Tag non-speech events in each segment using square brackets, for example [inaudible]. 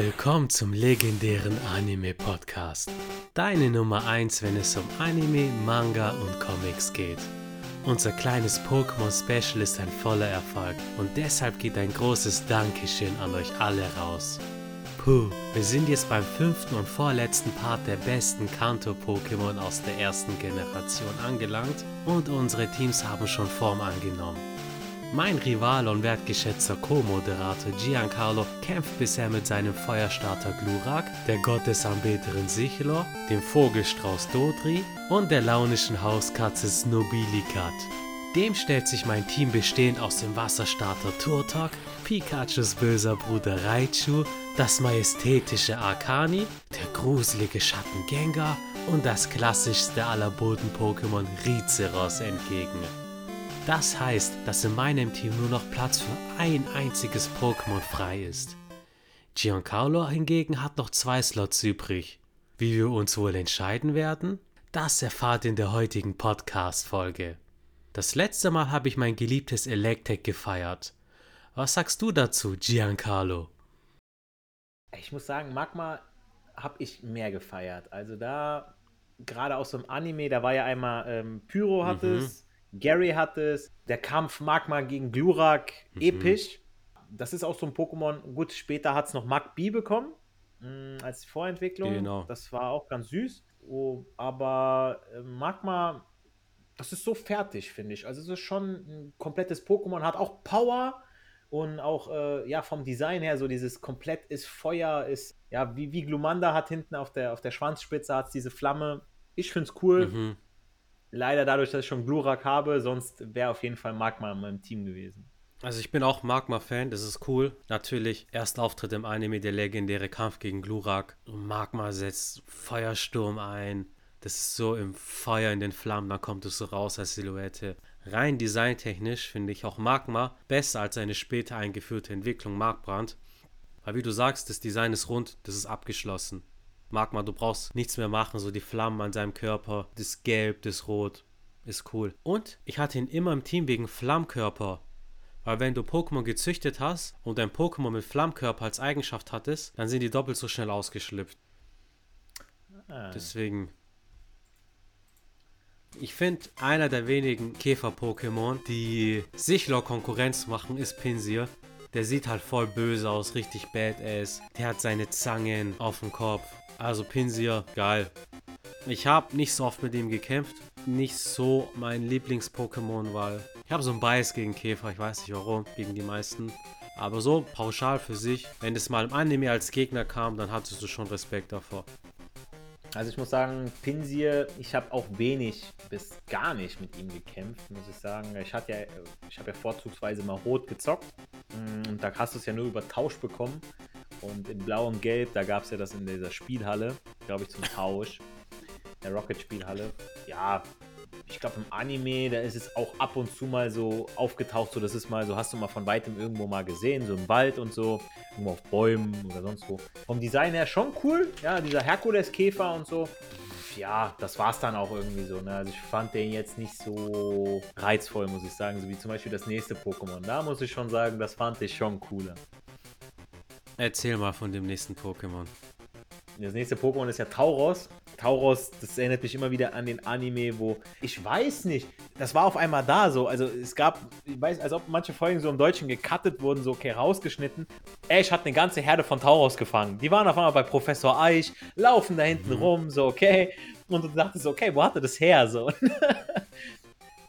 Willkommen zum legendären Anime-Podcast. Deine Nummer 1, wenn es um Anime, Manga und Comics geht. Unser kleines Pokémon-Special ist ein voller Erfolg und deshalb geht ein großes Dankeschön an euch alle raus. Puh, wir sind jetzt beim fünften und vorletzten Part der besten Kanto-Pokémon aus der ersten Generation angelangt und unsere Teams haben schon Form angenommen. Mein Rival und wertgeschätzter Co-Moderator Giancarlo kämpft bisher mit seinem Feuerstarter Glurak, der Gottesanbeterin Sichlor, dem Vogelstrauß Dodri und der launischen Hauskatze Snobilikat. Dem stellt sich mein Team bestehend aus dem Wasserstarter Turtok, Pikachus böser Bruder Raichu, das majestätische Arcani, der gruselige Schatten Gengar und das klassischste aller Boden-Pokémon Rizeros entgegen. Das heißt, dass in meinem Team nur noch Platz für ein einziges Pokémon frei ist. Giancarlo hingegen hat noch zwei Slots übrig. Wie wir uns wohl entscheiden werden? Das erfahrt in der heutigen Podcast-Folge. Das letzte Mal habe ich mein geliebtes Electek gefeiert. Was sagst du dazu, Giancarlo? Ich muss sagen, Magma habe ich mehr gefeiert. Also da, gerade aus dem Anime, da war ja einmal ähm, Pyro hat mhm. es, Gary hat es, der Kampf Magma gegen Glurak, mhm. episch. Das ist auch so ein Pokémon. Gut, später hat es noch Mag B bekommen mm, als Vorentwicklung. Genau. Das war auch ganz süß. Oh, aber äh, Magma, das ist so fertig, finde ich. Also es ist schon ein komplettes Pokémon, hat auch Power und auch äh, ja vom Design her so dieses komplett ist Feuer, ist ja wie, wie Glumanda hat hinten auf der, auf der Schwanzspitze hat diese Flamme. Ich finde es cool. Mhm leider dadurch, dass ich schon Glurak habe, sonst wäre auf jeden Fall Magma in meinem Team gewesen. Also ich bin auch Magma-Fan, das ist cool. Natürlich, erster Auftritt im Anime, der legendäre Kampf gegen Glurak. Magma setzt Feuersturm ein. Das ist so im Feuer in den Flammen, dann kommt es so raus als Silhouette. Rein designtechnisch finde ich auch Magma besser als eine später eingeführte Entwicklung Markbrand. Weil wie du sagst, das Design ist rund, das ist abgeschlossen. Magma, du brauchst nichts mehr machen, so die Flammen an seinem Körper, das Gelb, das Rot, ist cool. Und ich hatte ihn immer im Team wegen Flammkörper. Weil wenn du Pokémon gezüchtet hast und ein Pokémon mit Flammkörper als Eigenschaft hattest, dann sind die doppelt so schnell ausgeschlüpft. Ah. Deswegen. Ich finde, einer der wenigen Käfer-Pokémon, die Sichlor Konkurrenz machen, ist Pinsir. Der sieht halt voll böse aus, richtig badass. Der hat seine Zangen auf dem Kopf. Also Pinsir, geil. Ich habe nicht so oft mit ihm gekämpft. Nicht so mein Lieblings-Pokémon, weil ich habe so einen Bias gegen Käfer. Ich weiß nicht warum, gegen die meisten. Aber so pauschal für sich, wenn es mal im Anime als Gegner kam, dann hattest du schon Respekt davor. Also ich muss sagen, Pinsir, ich habe auch wenig bis gar nicht mit ihm gekämpft, muss ich sagen. Ich ja, ich habe ja vorzugsweise mal rot gezockt mm, und da hast du es ja nur über Tausch bekommen. Und in Blau und Gelb, da gab es ja das in dieser Spielhalle, glaube ich, zum Tausch. Der Rocket-Spielhalle. Ja, ich glaube im Anime, da ist es auch ab und zu mal so aufgetaucht, so das ist mal so, hast du mal von weitem irgendwo mal gesehen, so im Wald und so, irgendwo auf Bäumen oder sonst wo. Vom Design her schon cool, ja, dieser Herkules-Käfer und so. Ja, das war es dann auch irgendwie so. Ne? Also ich fand den jetzt nicht so reizvoll, muss ich sagen, so wie zum Beispiel das nächste Pokémon. Da muss ich schon sagen, das fand ich schon cooler. Erzähl mal von dem nächsten Pokémon. Das nächste Pokémon ist ja Tauros. Tauros, das erinnert mich immer wieder an den Anime, wo ich weiß nicht, das war auf einmal da so. Also es gab, ich weiß, als ob manche Folgen so im Deutschen gecuttet wurden, so okay, rausgeschnitten. Ash hat eine ganze Herde von Tauros gefangen. Die waren auf einmal bei Professor Eich, laufen da hinten mhm. rum, so okay. Und du dachtest, okay, wo hat er das her? So. [laughs]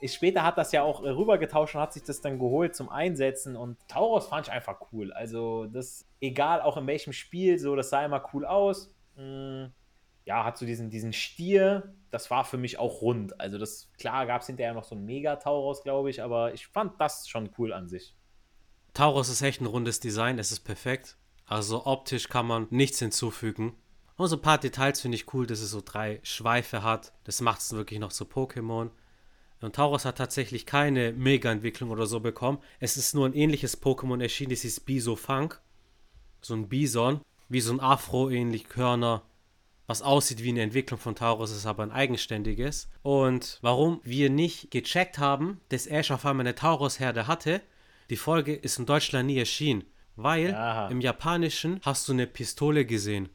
später hat das ja auch äh, rübergetauscht und hat sich das dann geholt zum Einsetzen. Und Tauros fand ich einfach cool. Also, das, egal auch in welchem Spiel, so, das sah immer cool aus. Hm, ja, hat so diesen, diesen Stier, das war für mich auch rund. Also, das, klar, gab es hinterher noch so ein Mega-Tauros, glaube ich, aber ich fand das schon cool an sich. Tauros ist echt ein rundes Design, es ist perfekt. Also optisch kann man nichts hinzufügen. Und so ein paar Details finde ich cool, dass es so drei Schweife hat. Das macht es wirklich noch so Pokémon. Und Tauros hat tatsächlich keine Mega-Entwicklung oder so bekommen. Es ist nur ein ähnliches Pokémon erschienen, das ist Bisofunk. So ein Bison, wie so ein Afro, ähnlich Körner, was aussieht wie eine Entwicklung von Tauros, ist aber ein eigenständiges. Und warum wir nicht gecheckt haben, dass Ash auf einmal eine Tauros-Herde hatte, die Folge ist in Deutschland nie erschienen. Weil Aha. im Japanischen hast du eine Pistole gesehen.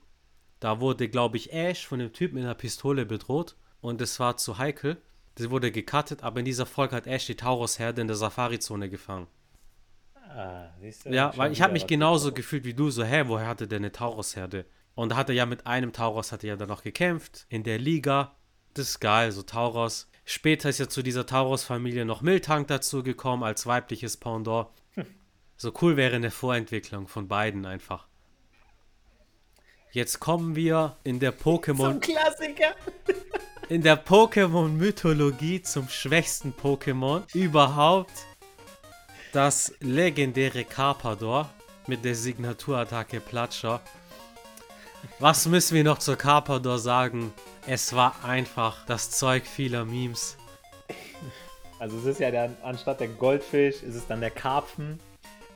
Da wurde, glaube ich, Ash von dem Typ mit einer Pistole bedroht und es war zu heikel. Das wurde gecuttet, aber in dieser Folge hat Ash die Taurus-Herde in der Safari-Zone gefangen. Ah, siehst du, Ja, weil ich habe mich genauso gefühlt wie du, so, hä, woher hatte der eine Taurus-Herde? Und da hat er ja mit einem Taurus, hat er ja dann noch gekämpft, in der Liga. Das ist geil, so Taurus. Später ist ja zu dieser Taurus-Familie noch Miltank dazugekommen als weibliches Pendant. [laughs] So cool wäre eine Vorentwicklung von beiden einfach. Jetzt kommen wir in der Pokémon Zum Klassiker. in der Pokémon-Mythologie zum schwächsten Pokémon überhaupt. Das legendäre Carpador mit der Signaturattacke Platscher. Was müssen wir noch zur Carpador sagen? Es war einfach das Zeug vieler Memes. Also es ist ja dann, anstatt der Goldfisch, ist es dann der Karpfen.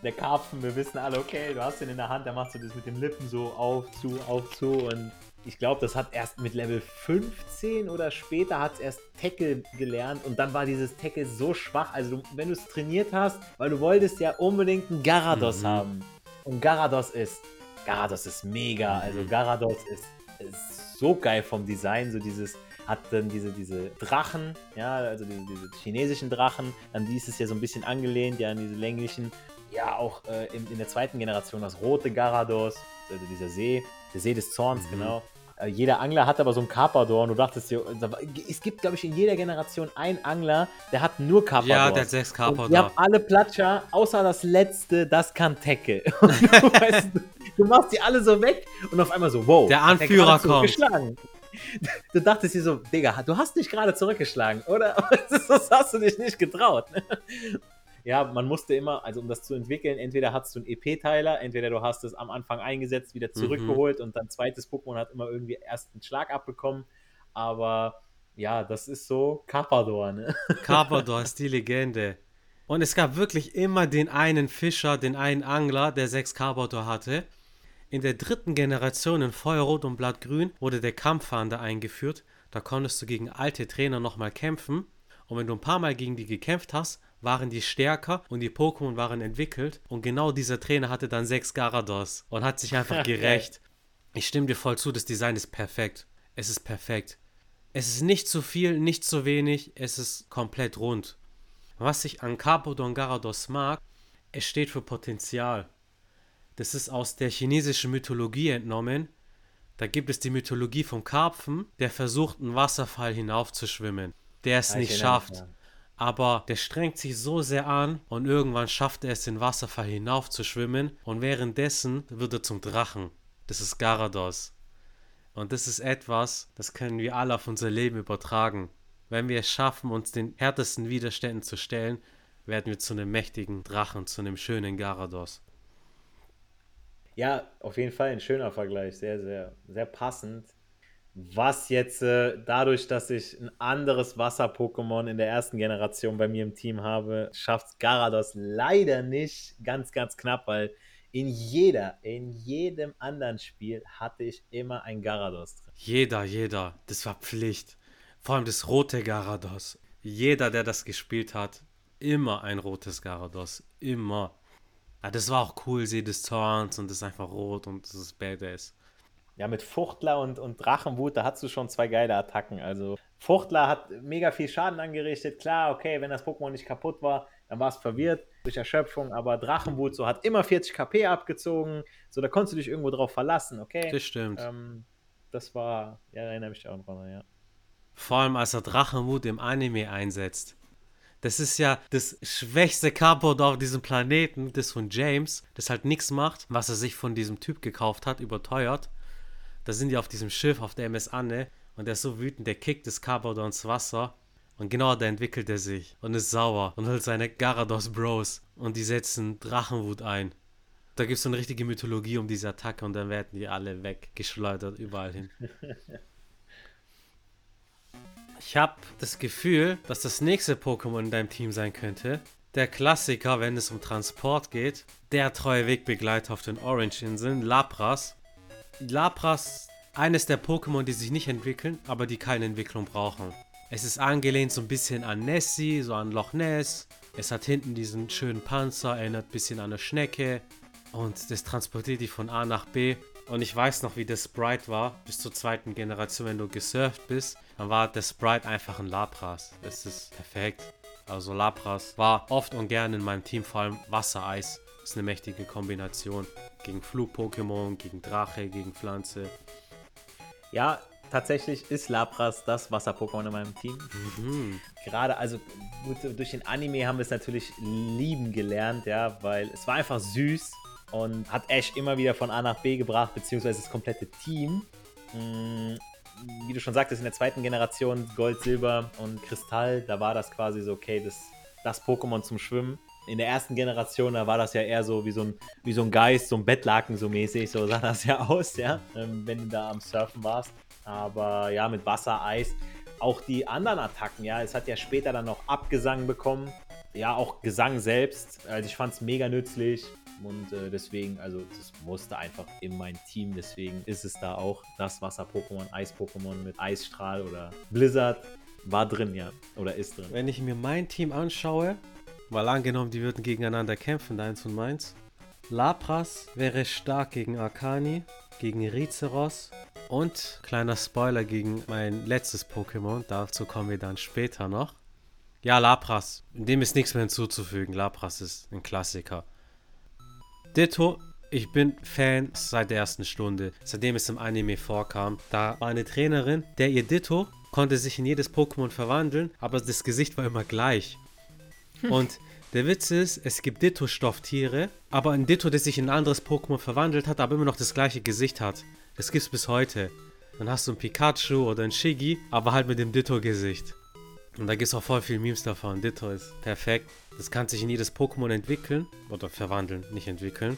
Der Karpfen, wir wissen alle, okay, du hast den in der Hand, da machst du das mit den Lippen so auf, zu, auf, zu. Und ich glaube, das hat erst mit Level 15 oder später hat es erst Tackle gelernt. Und dann war dieses Tackle so schwach. Also du, wenn du es trainiert hast, weil du wolltest ja unbedingt einen Garados Mhm. haben. Und Garados ist, Garados ist mega. Also Mhm. Garados ist, ist so geil vom Design, so dieses hat dann diese, diese Drachen, ja, also diese, diese chinesischen Drachen, an die ist es ja so ein bisschen angelehnt, ja, an diese länglichen, ja, auch äh, in, in der zweiten Generation das rote Garados, also dieser See, der See des Zorns, Mhm. genau. Äh, jeder Angler hat aber so einen Carpador und du dachtest dir, es gibt, glaube ich, in jeder Generation einen Angler, der hat nur Carpadors. Ja, der hat sechs Carpador. Wir haben alle Platscher, außer das letzte, das kann. [laughs] Und du, weißt, du machst die alle so weg und auf einmal so, wow. Der Anführer gerade kommt. [laughs] Du dachtest dir so, Digga, du hast nicht gerade zurückgeschlagen, oder? [laughs] Das hast du dich nicht getraut. Ja, man musste immer, also um das zu entwickeln, entweder hast du einen EP-Teiler, entweder du hast es am Anfang eingesetzt, wieder zurückgeholt und dann zweites Pokémon hat immer irgendwie erst einen Schlag abbekommen. Aber ja, das ist so Carpador, ne? [laughs] Carpador ist die Legende. Und es gab wirklich immer den einen Fischer, den einen Angler, der sechs Carpador hatte. In der dritten Generation in Feuerrot und Blattgrün wurde der Kampffahnder eingeführt. Da konntest du gegen alte Trainer nochmal kämpfen. Und wenn du ein paar Mal gegen die gekämpft hast, waren die stärker und die Pokémon waren entwickelt. Und genau dieser Trainer hatte dann sechs Garados und hat sich einfach [laughs] gerecht. Ich stimme dir voll zu, das Design ist perfekt. Es ist perfekt. Es ist nicht zu viel, nicht zu wenig, es ist komplett rund. Was ich an Carpador und Garados mag, es steht für Potenzial. Das ist aus der chinesischen Mythologie entnommen. Da gibt es die Mythologie vom Karpfen, der versucht, einen Wasserfall hinaufzuschwimmen, der es ich nicht schafft. daran. Aber der strengt sich so sehr an und irgendwann schafft er es, den Wasserfall hinaufzuschwimmen und währenddessen wird er zum Drachen. Das ist Garados. Und das ist etwas, das können wir alle auf unser Leben übertragen. Wenn wir es schaffen, uns den härtesten Widerständen zu stellen, werden wir zu einem mächtigen Drachen, zu einem schönen Garados. Ja, auf jeden Fall ein schöner Vergleich, sehr, sehr, sehr passend. Was jetzt äh, dadurch, dass ich ein anderes Wasser-Pokémon in der ersten Generation bei mir im Team habe, schafft Garados leider nicht. Ganz, ganz knapp, weil in jeder, in jedem anderen Spiel hatte ich immer ein Garados drin. Jeder, jeder, das war Pflicht. Vor allem das rote Garados. Jeder, der das gespielt hat, immer ein rotes Garados. Immer. Ja, das war auch cool, See des Zorns und das ist einfach rot und das ist badass. Ja, mit Fuchtler und, und Drachenwut, da hast du schon zwei geile Attacken. Also Fuchtler hat mega viel Schaden angerichtet. Klar, okay, wenn das Pokémon nicht kaputt war, dann war es verwirrt durch Erschöpfung. Aber Drachenwut so hat immer 40 KP abgezogen. So, da konntest du dich irgendwo drauf verlassen, okay? Das stimmt. Ähm, das war, ja, da erinnere mich auch noch dran, ja. Vor allem, als er Drachenmut im Anime einsetzt. Das ist ja das schwächste Carpador auf diesem Planeten, das von James, das halt nichts macht, was er sich von diesem Typ gekauft hat, überteuert. Da sind die auf diesem Schiff, auf der MS Anne, und der ist so wütend, der kickt das Carpador ins Wasser. Und genau da entwickelt er sich und ist sauer und holt seine Garados Bros und die setzen Drachenwut ein. Da gibt es so eine richtige Mythologie um diese Attacke und dann werden die alle weggeschleudert überall hin. [laughs] Ich habe das Gefühl, dass das nächste Pokémon in deinem Team sein könnte. Der Klassiker, wenn es um Transport geht. Der treue Wegbegleiter auf den Orange-Inseln, Lapras. Lapras, eines der Pokémon, die sich nicht entwickeln, aber die keine Entwicklung brauchen. Es ist angelehnt so ein bisschen an Nessie, so an Loch Ness. Es hat hinten diesen schönen Panzer, erinnert ein bisschen an eine Schnecke. und das transportiert dich von A nach B. Und ich weiß noch, wie das Sprite war, bis zur zweiten Generation, wenn du gesurft bist, dann war das Sprite einfach ein Lapras. Das ist perfekt. Also Lapras war oft und gern in meinem Team, vor allem Wassereis. Ist eine mächtige Kombination. Gegen Flug-Pokémon, gegen Drache, gegen Pflanze. Ja, tatsächlich ist Lapras das Wasser-Pokémon in meinem Team. Mhm. Gerade, also gut, durch den Anime haben wir es natürlich lieben gelernt, ja, weil es war einfach süß und hat Ash immer wieder von A nach B gebracht, beziehungsweise das komplette Team. Mhm. Wie du schon sagtest, in der zweiten Generation Gold, Silber und Kristall, da war das quasi so, okay, das, das Pokémon zum Schwimmen. In der ersten Generation, da war das ja eher so wie so ein, wie so ein Geist, so ein Bettlaken so mäßig, so sah das ja aus, ja, ähm, wenn du da am Surfen warst. Aber ja, mit Wasser, Eis. Auch die anderen Attacken, ja, es hat ja später dann noch Abgesang bekommen. Ja, auch Gesang selbst. Also ich fand es mega nützlich. Und äh, deswegen, also das musste einfach in mein Team. Deswegen ist es da auch das Wasser-Pokémon, Eis-Pokémon mit Eisstrahl oder Blizzard. War drin, ja. Oder ist drin. Wenn ich mir mein Team anschaue, weil angenommen, die würden gegeneinander kämpfen, deins und meins. Lapras wäre stark gegen Arcani, gegen Rizeros und kleiner Spoiler gegen mein letztes Pokémon, dazu kommen wir dann später noch. Ja, Lapras, dem ist nichts mehr hinzuzufügen. Lapras ist ein Klassiker. Ditto, ich bin Fan seit der ersten Stunde, seitdem es im Anime vorkam. Da war eine Trainerin, der ihr Ditto konnte sich in jedes Pokémon verwandeln, aber das Gesicht war immer gleich. [laughs] Und der Witz ist, es gibt Ditto-Stofftiere, aber ein Ditto, das sich in ein anderes Pokémon verwandelt hat, aber immer noch das gleiche Gesicht hat. Das gibt's bis heute. Dann hast du ein Pikachu oder ein Shiggy, aber halt mit dem Ditto-Gesicht. Und da gibt es auch voll viele Memes davon. Ditto ist perfekt. Das kann sich in jedes Pokémon entwickeln. Oder verwandeln, nicht entwickeln.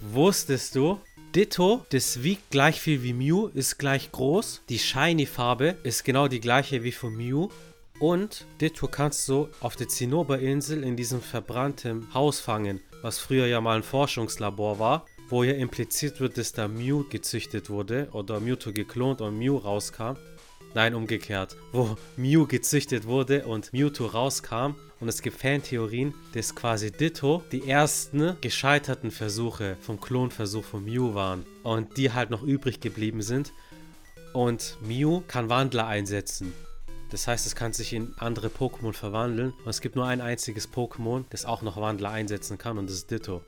Wusstest du, Ditto, das wiegt gleich viel wie Mew, ist gleich groß. Die Shiny-Farbe ist genau die gleiche wie von Mew. Und Ditto kannst du auf der Zinnoberinsel in diesem verbrannten Haus fangen, was früher ja mal ein Forschungslabor war, wo ja impliziert wird, dass da Mew gezüchtet wurde oder Mewtwo geklont und Mew rauskam. Nein, umgekehrt, wo Mew gezüchtet wurde und Mewtwo rauskam. Und es gibt Fantheorien, dass quasi Ditto die ersten gescheiterten Versuche vom Klonversuch von Mew waren und die halt noch übrig geblieben sind. Und Mew kann Wandler einsetzen. Das heißt, es kann sich in andere Pokémon verwandeln. Und es gibt nur ein einziges Pokémon, das auch noch Wandler einsetzen kann, und das ist Ditto.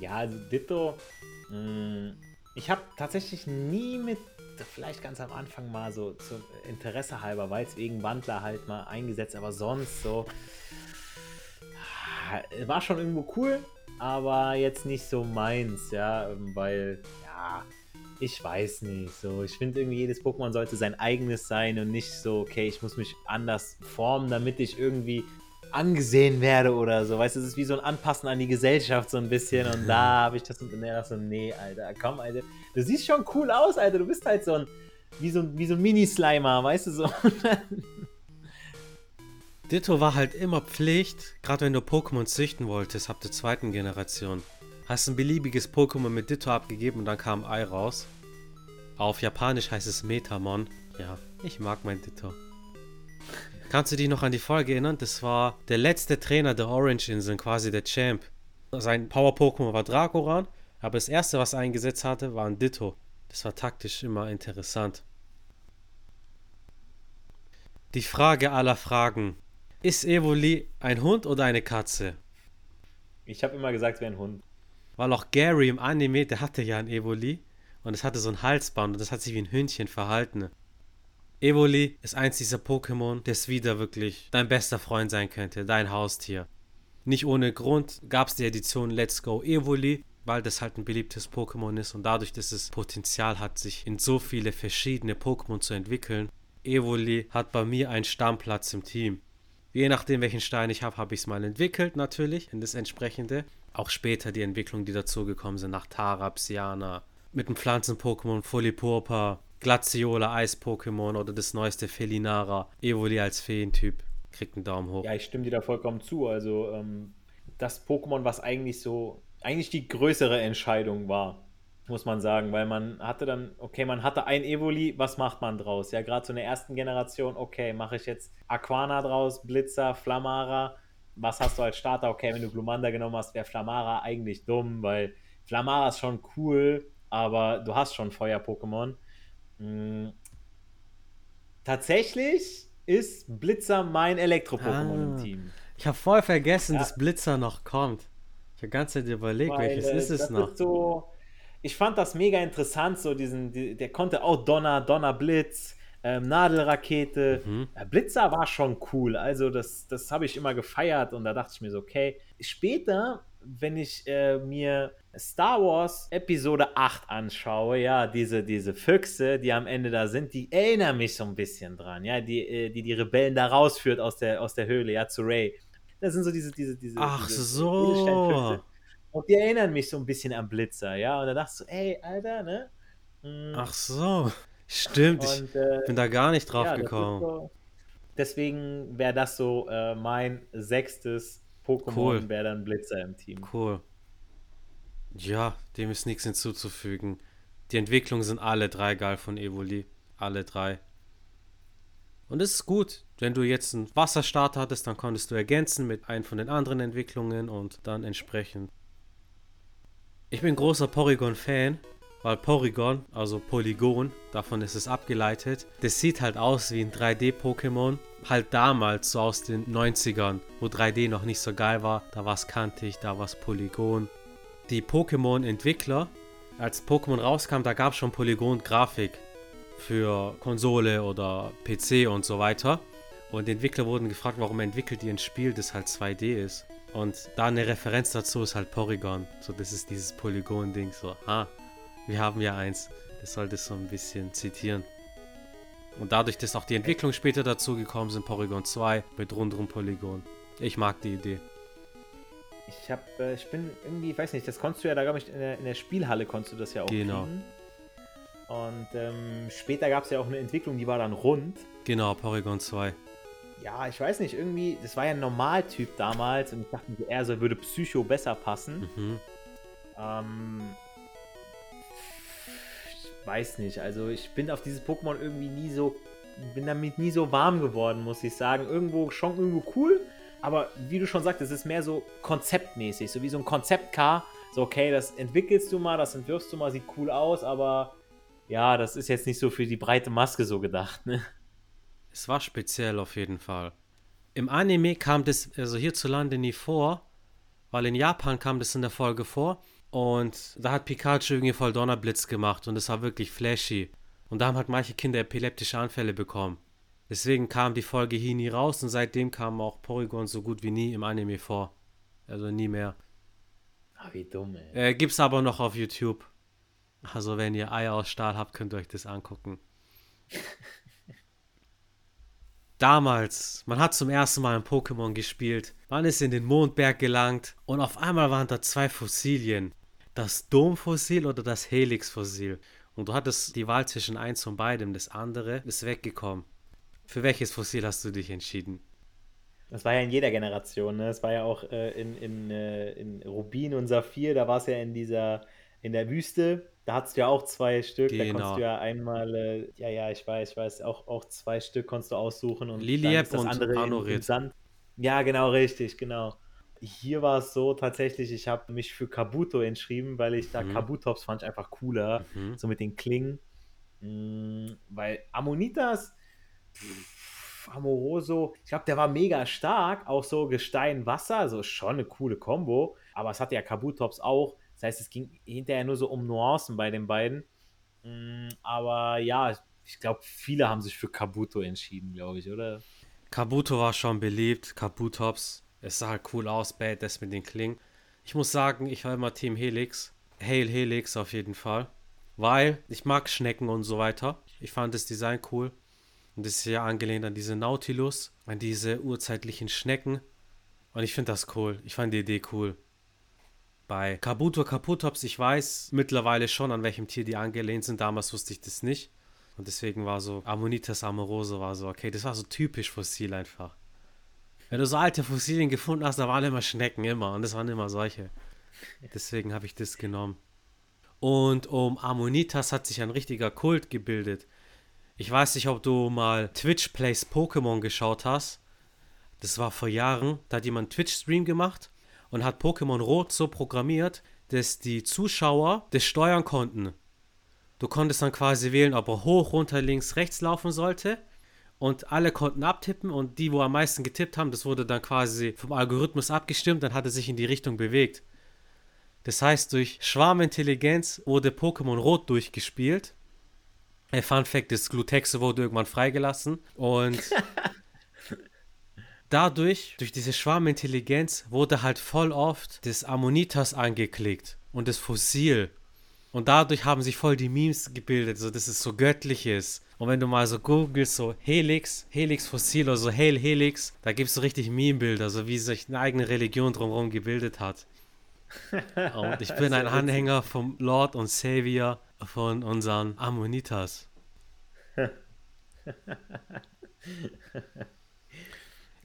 Ja, also Ditto. Mh, mm, ich habe tatsächlich nie mit, vielleicht ganz am Anfang mal so zum Interesse halber, weil es wegen Wandler halt mal eingesetzt, aber sonst so. Ah, war schon irgendwo cool, aber jetzt nicht so meins, ja, weil, ja, ich weiß nicht. So, ich finde irgendwie jedes Pokémon sollte sein eigenes sein und nicht so, okay, ich muss mich anders formen, damit ich irgendwie angesehen werde oder so. Weißt du, es ist wie so ein Anpassen an die Gesellschaft so ein bisschen und [laughs] da habe ich das und dann so, nee, Alter, komm, Alter. Du siehst schon cool aus, Alter. Du bist halt so ein, wie so, wie so ein Mini-Slimer, weißt du, so. [laughs] Ditto war halt immer Pflicht, gerade wenn du Pokémon züchten wolltest, ab der zweiten Generation. Hast ein beliebiges Pokémon mit Ditto abgegeben und dann kam Ei raus. Auf Japanisch heißt es Metamon. Ja, ich mag mein Ditto. Kannst du dich noch an die Folge erinnern? Das war der letzte Trainer der Orange Inseln, quasi der Champ. Sein Power-Pokémon war Dragoran, aber das erste, was er eingesetzt hatte, war ein Ditto. Das war taktisch immer interessant. Die Frage aller Fragen. Ist Evoli ein Hund oder eine Katze? Ich habe immer gesagt, es wäre ein Hund. Weil auch Gary im Anime, der hatte ja ein Evoli und es hatte so ein Halsband und das hat sich wie ein Hündchen verhalten. Evoli ist eins dieser Pokémon, das wieder wirklich dein bester Freund sein könnte, dein Haustier. Nicht ohne Grund gab es die Edition Let's Go Evoli, weil das halt ein beliebtes Pokémon ist und dadurch, dass es Potenzial hat, sich in so viele verschiedene Pokémon zu entwickeln. Evoli hat bei mir einen Stammplatz im Team. Je nachdem, welchen Stein ich habe, habe ich es mal entwickelt, natürlich, in das entsprechende. Auch später die Entwicklungen, die dazugekommen sind, nach Tara, Psyana, mit dem Pflanzen-Pokémon Folipurpa, Glaciola, Eis-Pokémon oder das neueste Felinara, Evoli als Feentyp. Kriegt einen Daumen hoch. Ja, ich stimme dir da vollkommen zu. Also, ähm, das Pokémon, was eigentlich so, eigentlich die größere Entscheidung war, muss man sagen, weil man hatte dann, okay, man hatte ein Evoli, was macht man draus? Ja, gerade so in der ersten Generation, okay, mache ich jetzt Aquana draus, Blitzer, Flamara was hast du als Starter? Okay, wenn du Glumanda genommen hast, wäre Flamara eigentlich dumm, weil Flamara ist schon cool, aber du hast schon Feuer-Pokémon. Hm. Tatsächlich ist Blitzer mein Elektro-Pokémon ah, im Team. Ich habe voll vergessen, ja. dass Blitzer noch kommt. Ich habe ganz Zeit überlegt, weil, welches äh, ist es noch? Ist so, ich fand das mega interessant, so diesen, die, der konnte auch Donner, Donnerblitz, ähm, Nadelrakete. Mhm. Blitzer war schon cool, also das, das habe ich immer gefeiert und da dachte ich mir so, okay. Später, wenn ich äh, mir Star Wars Episode 8 anschaue, ja, diese, diese Füchse, die am Ende da sind, die erinnern mich so ein bisschen dran, ja, die äh, die, die Rebellen da rausführt aus der, aus der Höhle, ja, zu Ray. Das sind so diese, diese, diese. Ach diese so. Und die erinnern mich so ein bisschen an Blitzer, ja. Und da dachte ich so, ey, Alter, ne? Mhm. Ach so. Stimmt, und, äh, ich bin da gar nicht drauf ja, gekommen. So, deswegen wäre das so äh, mein sechstes Pokémon, cool. wäre dann Blitzer im Team. Cool. Ja, dem ist nichts hinzuzufügen. Die Entwicklungen sind alle drei geil von Evoli. Alle drei. Und es ist gut, wenn du jetzt einen Wasserstart hattest, dann konntest du ergänzen mit einem von den anderen Entwicklungen und dann entsprechend. Ich bin großer Porygon-Fan, weil Porygon, also Polygon, davon ist es abgeleitet, das sieht halt aus wie ein 3D-Pokémon. Halt damals, so aus den 90ern, wo 3D noch nicht so geil war, da war es kantig, da war es Polygon die Pokémon-Entwickler, als Pokémon rauskam, da gab es schon Polygon-Grafik für Konsole oder PC und so weiter. Und die Entwickler wurden gefragt, warum entwickelt ihr ein Spiel, das halt 2D ist. Und da eine Referenz dazu ist halt Porygon. So, das ist dieses Polygon-Ding. So, ah, wir haben ja eins. Das sollte so ein bisschen zitieren. Und dadurch, dass auch die Entwicklung später dazu gekommen sind, Porygon 2 mit rundrum Polygon. Ich mag die Idee. Ich habe, äh, ich bin irgendwie, ich weiß nicht, das konntest du ja da, glaube ich, in der, in der, Spielhalle konntest du das ja auch genau. kriegen. Und ähm, später gab es ja auch eine Entwicklung, die war dann rund. Genau, Porygon 2. Ja, ich weiß nicht, irgendwie, das war ja ein Normaltyp damals und ich dachte er so würde Psycho besser passen. Mhm. Ähm, weiß nicht, also ich bin auf dieses Pokémon irgendwie nie so, bin damit nie so warm geworden, muss ich sagen. Irgendwo schon irgendwo cool, aber wie du schon sagtest, es ist mehr so konzeptmäßig, so wie so ein Konzept-Car. So, okay, das entwickelst du mal, das entwirfst du mal, sieht cool aus, aber ja, das ist jetzt nicht so für die breite Maske so gedacht, ne? Es war speziell auf jeden Fall. Im Anime kam das also hierzulande nie vor, weil in Japan kam das in der Folge vor und da hat Pikachu irgendwie voll Donnerblitz gemacht und es war wirklich flashy. Und da haben halt manche Kinder epileptische Anfälle bekommen. Deswegen kam die Folge hier nie raus und seitdem kam auch Porygon so gut wie nie im Anime vor. Also nie mehr. Ah, wie dumm, ey. Äh, gibt's aber noch auf YouTube. Also wenn ihr Eier aus Stahl habt, könnt ihr euch das angucken. [laughs] Damals, man hat zum ersten Mal ein Pokémon gespielt, man ist in den Mondberg gelangt und auf einmal waren da zwei Fossilien. Das Domfossil oder das Helix-Fossil. Und du hattest die Wahl zwischen eins von beidem, das andere ist weggekommen. Für welches Fossil hast du dich entschieden? Das war ja in jeder Generation, ne? Das war ja auch äh, in, in, äh, in Rubin und Saphir, da war es ja in dieser, in der Wüste, da hattest du ja auch zwei Stück, genau. da konntest du ja einmal, äh, ja, ja, ich weiß, ich weiß, auch, auch zwei Stück konntest du aussuchen und Liliep das und andere. In, in Sand. Ja, genau, richtig, genau. Hier war es so tatsächlich, ich habe mich für Kabuto entschieden, weil ich da mhm. Kabutops fand ich einfach cooler, mhm. so mit den Klingen. Mhm, weil Ammonitas, Amoroso, ich glaube, der war mega stark, auch so Gestein, Wasser, so schon eine coole Kombo. Aber es hatte ja Kabutops auch. Das heißt, es ging hinterher nur so um Nuancen bei den beiden. Mm, aber ja, ich glaube, viele haben sich für Kabuto entschieden, glaube ich, oder? Kabuto war schon beliebt, Kabutops. Es sah halt cool aus, Badass mit den Klingen. Ich muss sagen, ich war immer Team Helix. Hail Helix auf jeden Fall. Weil ich mag Schnecken und so weiter. Ich fand das Design cool. Und das ist ja angelehnt an diese Nautilus, an diese urzeitlichen Schnecken. Und ich finde das cool. Ich fand die Idee cool. Bei Kabuto Kaputops, ich weiß mittlerweile schon, an welchem Tier die angelehnt sind. Damals wusste ich das nicht. Und deswegen war so, Ammonitas amorose war so, okay, das war so typisch Fossil einfach. Wenn du so alte Fossilien gefunden hast, da waren immer Schnecken, immer. Und das waren immer solche. Deswegen habe ich das genommen. Und um Ammonitas hat sich ein richtiger Kult gebildet. Ich weiß nicht, ob du mal Twitch Plays Pokémon geschaut hast. Das war vor Jahren, da hat jemand Twitch-Stream gemacht und hat Pokémon Rot so programmiert, dass die Zuschauer das steuern konnten. Du konntest dann quasi wählen, ob er hoch, runter, links, rechts laufen sollte. Und alle konnten abtippen und die, wo am meisten getippt haben, das wurde dann quasi vom Algorithmus abgestimmt, dann hat er sich in die Richtung bewegt. Das heißt, durch Schwarmintelligenz wurde Pokémon Rot durchgespielt. Äh, Fun Fact ist, Glutexo wurde irgendwann freigelassen und [laughs] dadurch, durch diese Schwarmintelligenz, wurde halt voll oft das Ammonitas angeklickt und das Fossil. Und dadurch haben sich voll die Memes gebildet, so dass es so göttlich ist. Und wenn du mal so googelst, so Helix, Helix Fossil oder so Hail Helix, da gibt es so richtig Meme-Bilder, so wie sich eine eigene Religion drumherum gebildet hat. [laughs] Und ich bin ein Anhänger vom Lord und Savior von unseren Ammonitas. [laughs]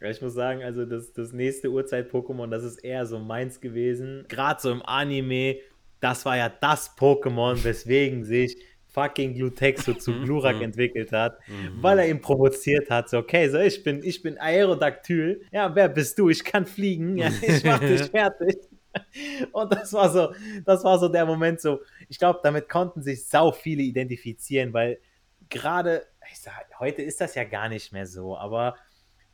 ich muss sagen, also das, das nächste Urzeit-Pokémon, das ist eher so meins gewesen. Gerade so im Anime, das war ja das Pokémon, weswegen sich fucking Glutexo zu mhm, Glurak mhm. entwickelt hat, mhm. weil er ihn provoziert hat. So, okay, so ich bin, ich bin Aerodactyl. Ja, wer bist du? Ich kann fliegen. Ja, [laughs] ich mach dich fertig. Und das war so, das war so der Moment so. Ich glaube, damit konnten sich sau viele identifizieren, weil gerade, heute ist das ja gar nicht mehr so, aber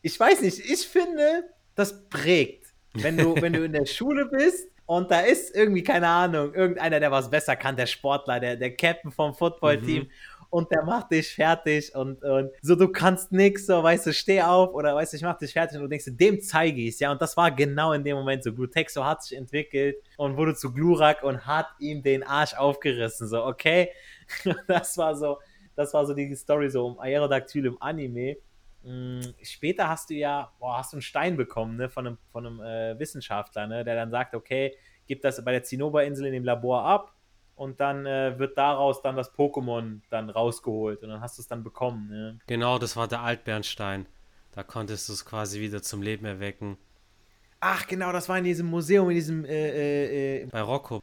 ich weiß nicht, ich finde, das prägt. Wenn du, wenn du in der [laughs] Schule bist und da ist irgendwie, keine Ahnung, irgendeiner, der was besser kann, der Sportler, der, der Captain vom Footballteam. Mhm. Und der macht dich fertig und, und so, du kannst nix, so, weißt du, steh auf oder weißt du, ich mach dich fertig und du denkst, dem zeige ich es, ja. Und das war genau in dem Moment so. Glutexo hat sich entwickelt und wurde zu Glurak und hat ihm den Arsch aufgerissen, so, okay. [laughs] das war so, das war so die Story so um Aerodactyl im Anime. Mm, später hast du ja, boah, hast du einen Stein bekommen, ne, von einem, von einem äh, Wissenschaftler, ne, der dann sagt, okay, gib das bei der Zinnoberinsel in dem Labor ab und dann äh, wird daraus dann das Pokémon dann rausgeholt und dann hast du es dann bekommen. Ne? Genau, das war der Altbernstein. Da konntest du es quasi wieder zum Leben erwecken. Ach, genau, das war in diesem Museum, in diesem. Äh, äh, äh Bei Rocco.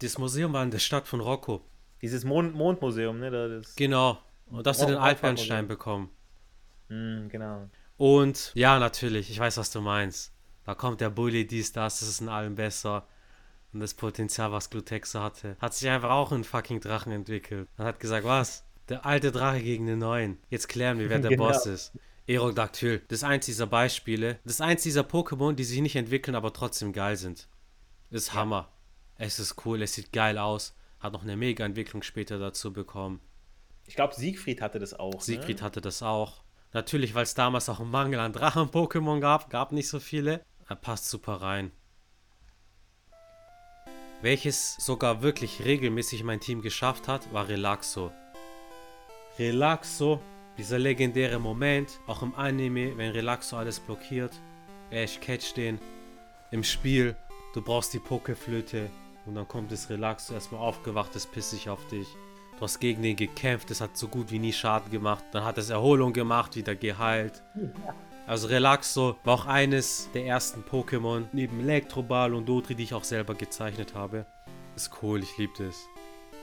Das Museum war in der Stadt von Rocco. Dieses Mond Mondmuseum, ne? Das genau. Und da hast du den Altbernstein bekommen. Mm, genau. Und ja, natürlich, ich weiß, was du meinst. Da kommt der Bully, dies, das, das ist in allem besser. Und das Potenzial, was Glutexo hatte, hat sich einfach auch in fucking Drachen entwickelt. Man hat gesagt, was? Der alte Drache gegen den neuen. Jetzt klären wir, wer der [laughs] genau. Boss ist. Aerodactyl. Das ist eins dieser Beispiele. Das ist eins dieser Pokémon, die sich nicht entwickeln, aber trotzdem geil sind. Ist. Hammer. Es ist cool, es sieht geil aus. Hat noch eine Mega-Entwicklung später dazu bekommen. Ich glaube, Siegfried hatte das auch. Siegfried ne? hatte das auch. Natürlich, weil es damals auch einen Mangel an Drachen-Pokémon gab, gab nicht so viele. Er passt super rein. Welches sogar wirklich regelmäßig mein Team geschafft hat, war Relaxo. Relaxo, dieser legendäre Moment, auch im Anime, wenn Relaxo alles blockiert. Ash catcht den. Im Spiel, du brauchst die Pokeflöte und dann kommt das Relaxo erstmal aufgewacht, das pisst sich auf dich. Du hast gegen den gekämpft, das hat so gut wie nie Schaden gemacht. Dann hat es Erholung gemacht, wieder geheilt. Also Relaxo war auch eines der ersten Pokémon, neben Elektroball und Dotri, die ich auch selber gezeichnet habe. Ist cool, ich liebe das.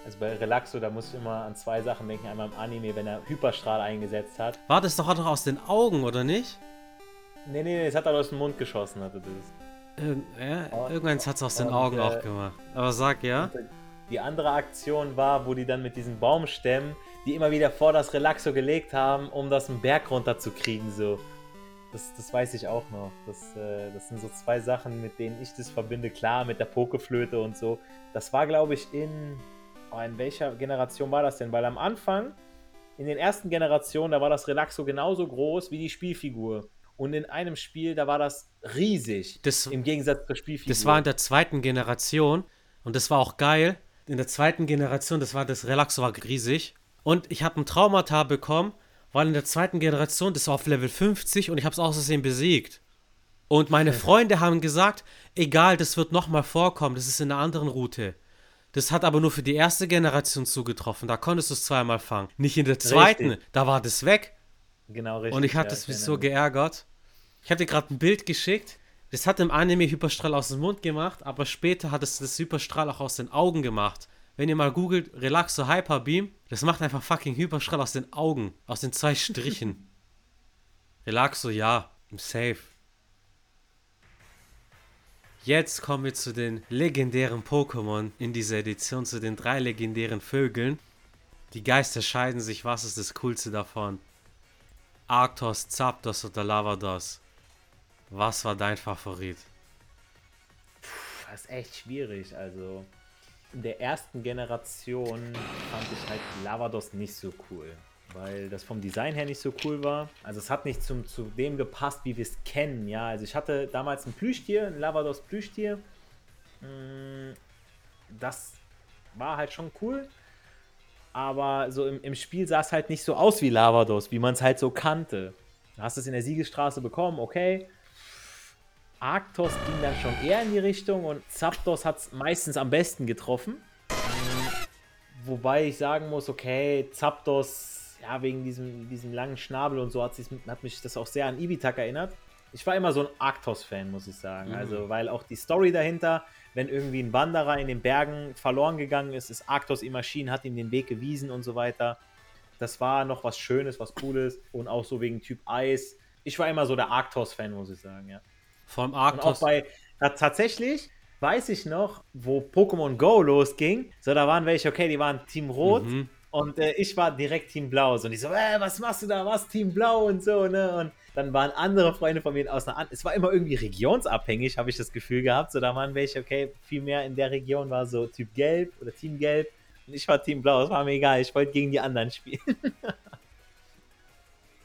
Also bei Relaxo, da muss ich immer an zwei Sachen denken. Einmal im Anime, wenn er Hyperstrahl eingesetzt hat. War das doch auch aus den Augen, oder nicht? Nee, nee, nee, es hat er aus dem Mund geschossen, hatte das. Irgend, ja, irgendeins hat es aus den Augen äh, auch gemacht. Aber sag ja. Die andere Aktion war, wo die dann mit diesen Baumstämmen, die immer wieder vor das Relaxo gelegt haben, um das einen Berg runter zu kriegen, so. Das, das weiß ich auch noch. Das, äh, das sind so zwei Sachen, mit denen ich das verbinde. Klar, mit der Pokeflöte und so. Das war, glaube ich, in. Oh, in welcher Generation war das denn? Weil am Anfang, in den ersten Generationen, da war das Relaxo genauso groß wie die Spielfigur. Und in einem Spiel, da war das riesig. Das, Im Gegensatz zur Spielfigur. Das war in der zweiten Generation. Und das war auch geil, in der zweiten Generation, das war das Relaxo war riesig. Und ich habe ein Traumata bekommen, weil in der zweiten Generation, das war auf Level 50 und ich habe es aus Versehen besiegt. Und meine Freunde haben gesagt, egal, das wird nochmal vorkommen, das ist in einer anderen Route. Das hat aber nur für die erste Generation zugetroffen, da konntest du es zweimal fangen. Nicht in der zweiten, richtig. da war das weg. Genau, richtig. Und ich hatte es ja, so geärgert. Ich habe dir gerade ein Bild geschickt. Das hat im Anime Hyperstrahl aus dem Mund gemacht, aber später hat es das Hyperstrahl auch aus den Augen gemacht. Wenn ihr mal googelt, Relaxo Hyper Beam, das macht einfach fucking Hyperstrahl aus den Augen, aus den zwei Strichen. [laughs] Relaxo, ja, im Safe. Jetzt kommen wir zu den legendären Pokémon in dieser Edition, zu den drei legendären Vögeln. Die Geister scheiden sich, was ist das Coolste davon? Arctos, Zapdos oder Lavados? Was war dein Favorit? Puh, das ist echt schwierig. Also in der ersten Generation fand ich halt Lavados nicht so cool weil das vom Design her nicht so cool war. Also es hat nicht zum, zu dem gepasst, wie wir es kennen, ja. Also ich hatte damals ein Plüschtier, ein Lavados Plüschtier. Mm, das war halt schon cool. Aber so im, im Spiel sah es halt nicht so aus wie Lavados, wie man es halt so kannte. Du hast es in der Siegesstraße bekommen, okay. Arctos ging dann schon eher in die Richtung und Zapdos hat es meistens am besten getroffen. Wobei ich sagen muss, okay, Zapdos ja, wegen diesem, diesem langen Schnabel und so hat, hat mich das auch sehr an Ibitak erinnert. Ich war immer so ein Arctos-Fan, muss ich sagen. Mhm. Also, weil auch die Story dahinter, wenn irgendwie ein Wanderer in den Bergen verloren gegangen ist, ist Arctos im Maschinen, hat ihm den Weg gewiesen und so weiter. Das war noch was Schönes, was Cooles und auch so wegen Typ Eis. Ich war immer so der Arctos-Fan, muss ich sagen, ja. Vom Arctos. Und auch bei, tatsächlich weiß ich noch, wo Pokémon Go losging. So, da waren welche, okay, die waren Team Rot. Mhm. Und äh, ich war direkt Team Blau. So, und ich so, äh, was machst du da? Was Team Blau und so, ne? Und dann waren andere Freunde von mir aus einer Es war immer irgendwie regionsabhängig, habe ich das Gefühl gehabt. So, da waren welche, okay, viel mehr in der Region war so Typ Gelb oder Team Gelb. Und ich war Team Blau, es war mir egal. Ich wollte gegen die anderen spielen. [laughs]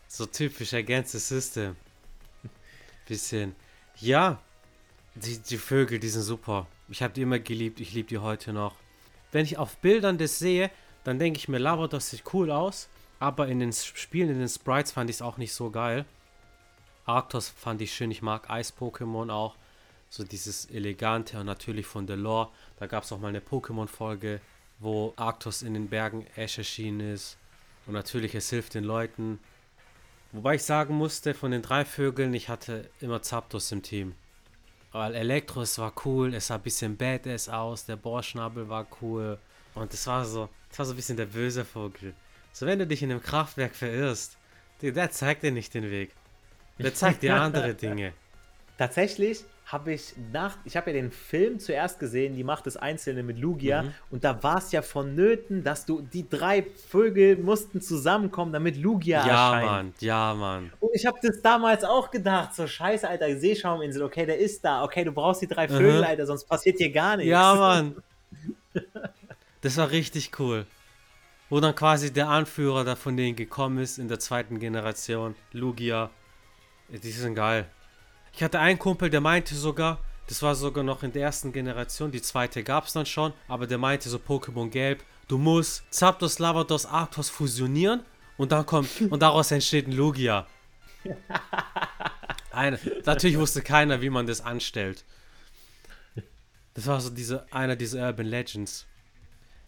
so typisch ergänztes System. Bisschen. Ja, die, die Vögel, die sind super. Ich habe die immer geliebt, ich liebe die heute noch. Wenn ich auf Bildern das sehe, dann denke ich mir, Lavados sieht cool aus, aber in den Spielen, in den Sprites fand ich es auch nicht so geil. Arctos fand ich schön, ich mag Eis-Pokémon auch. So dieses elegante und natürlich von der Lore. Da gab es auch mal eine Pokémon-Folge, wo Arctos in den Bergen Ash erschienen ist. Und natürlich, es hilft den Leuten. Wobei ich sagen musste, von den drei Vögeln, ich hatte immer Zapdos im Team. Weil Elektros war cool, es sah ein bisschen badass aus, der Bohrschnabel war cool. Und das war so, das war so ein bisschen der böse Vogel. So, wenn du dich in einem Kraftwerk verirrst, der zeigt dir nicht den Weg. Der [laughs] zeigt dir andere Dinge. Tatsächlich habe ich nach, ich habe ja den Film zuerst gesehen, die Macht des Einzelnen mit Lugia, mhm. und da war es ja vonnöten, dass du, die drei Vögel mussten zusammenkommen, damit Lugia ja, erscheint. Ja, Mann, ja, Mann. Und ich habe das damals auch gedacht, so scheiße, Alter, Seeschauminsel, okay, der ist da, okay, du brauchst die drei Vögel, mhm. Alter, sonst passiert hier gar nichts. Ja, [laughs] Mann. Das war richtig cool. Wo dann quasi der Anführer da von denen gekommen ist in der zweiten Generation, Lugia. Die sind geil. Ich hatte einen Kumpel, der meinte sogar, das war sogar noch in der ersten Generation, die zweite gab es dann schon, aber der meinte so Pokémon Gelb, du musst Zapdos, Lavados, Arctos fusionieren und dann kommt, [laughs] und daraus entsteht ein Lugia. Eine, natürlich wusste keiner, wie man das anstellt. Das war so diese, einer dieser Urban Legends.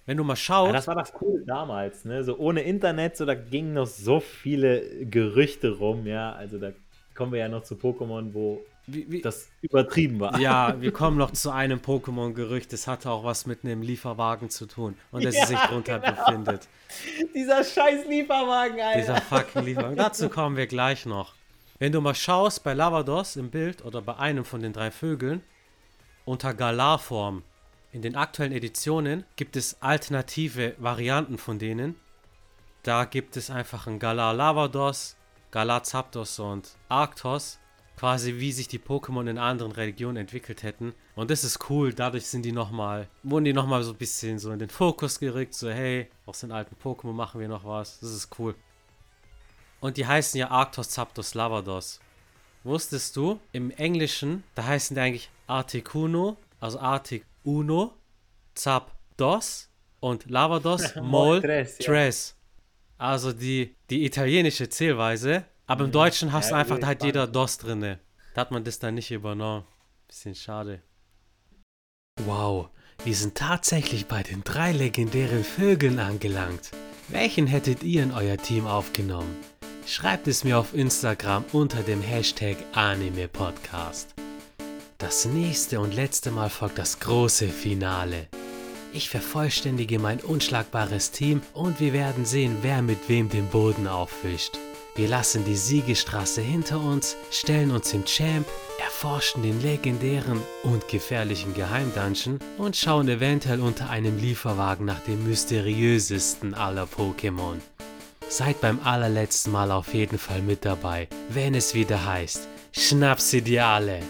Wenn du mal schaust. Ja, das war das Coole damals, ne? So ohne Internet, so da gingen noch so viele Gerüchte rum, ja. Also da kommen wir ja noch zu Pokémon, wo wie, wie, das übertrieben war. Ja, [laughs] wir kommen noch zu einem Pokémon-Gerücht. Das hatte auch was mit einem Lieferwagen zu tun und dass ja, sich drunter genau. befindet. Dieser scheiß Lieferwagen, Alter. Dieser fucking Lieferwagen. Dazu kommen wir gleich noch. Wenn du mal schaust bei Lavados im Bild oder bei einem von den drei Vögeln unter Galarform, in den aktuellen Editionen gibt es alternative Varianten von denen. Da gibt es einfach ein Galar Lavados, Galar Zapdos und Arctos. Quasi wie sich die Pokémon in anderen Religionen entwickelt hätten. Und das ist cool, dadurch sind die nochmal, wurden die nochmal so ein bisschen so in den Fokus gerückt. So, hey, aus den alten Pokémon machen wir noch was. Das ist cool. Und die heißen ja Arctos, Zapdos, Lavados. Wusstest du, im Englischen, da heißen die eigentlich Articuno, also Artic Uno, Zap Dos und Lavados [laughs] Mol Tres. Also die, die italienische Zählweise. Aber im Deutschen hast du einfach, da hat jeder Dos drinne. Da hat man das dann nicht übernommen. Bisschen schade. Wow, wir sind tatsächlich bei den drei legendären Vögeln angelangt. Welchen hättet ihr in euer Team aufgenommen? Schreibt es mir auf Instagram unter dem Hashtag Anime Podcast. Das nächste und letzte Mal folgt das große Finale. Ich vervollständige mein unschlagbares Team und wir werden sehen, wer mit wem den Boden aufwischt. Wir lassen die Siegestraße hinter uns, stellen uns im Champ, erforschen den legendären und gefährlichen Geheimdungeon und schauen eventuell unter einem Lieferwagen nach dem mysteriösesten aller Pokémon. Seid beim allerletzten Mal auf jeden Fall mit dabei, wenn es wieder heißt, dir alle.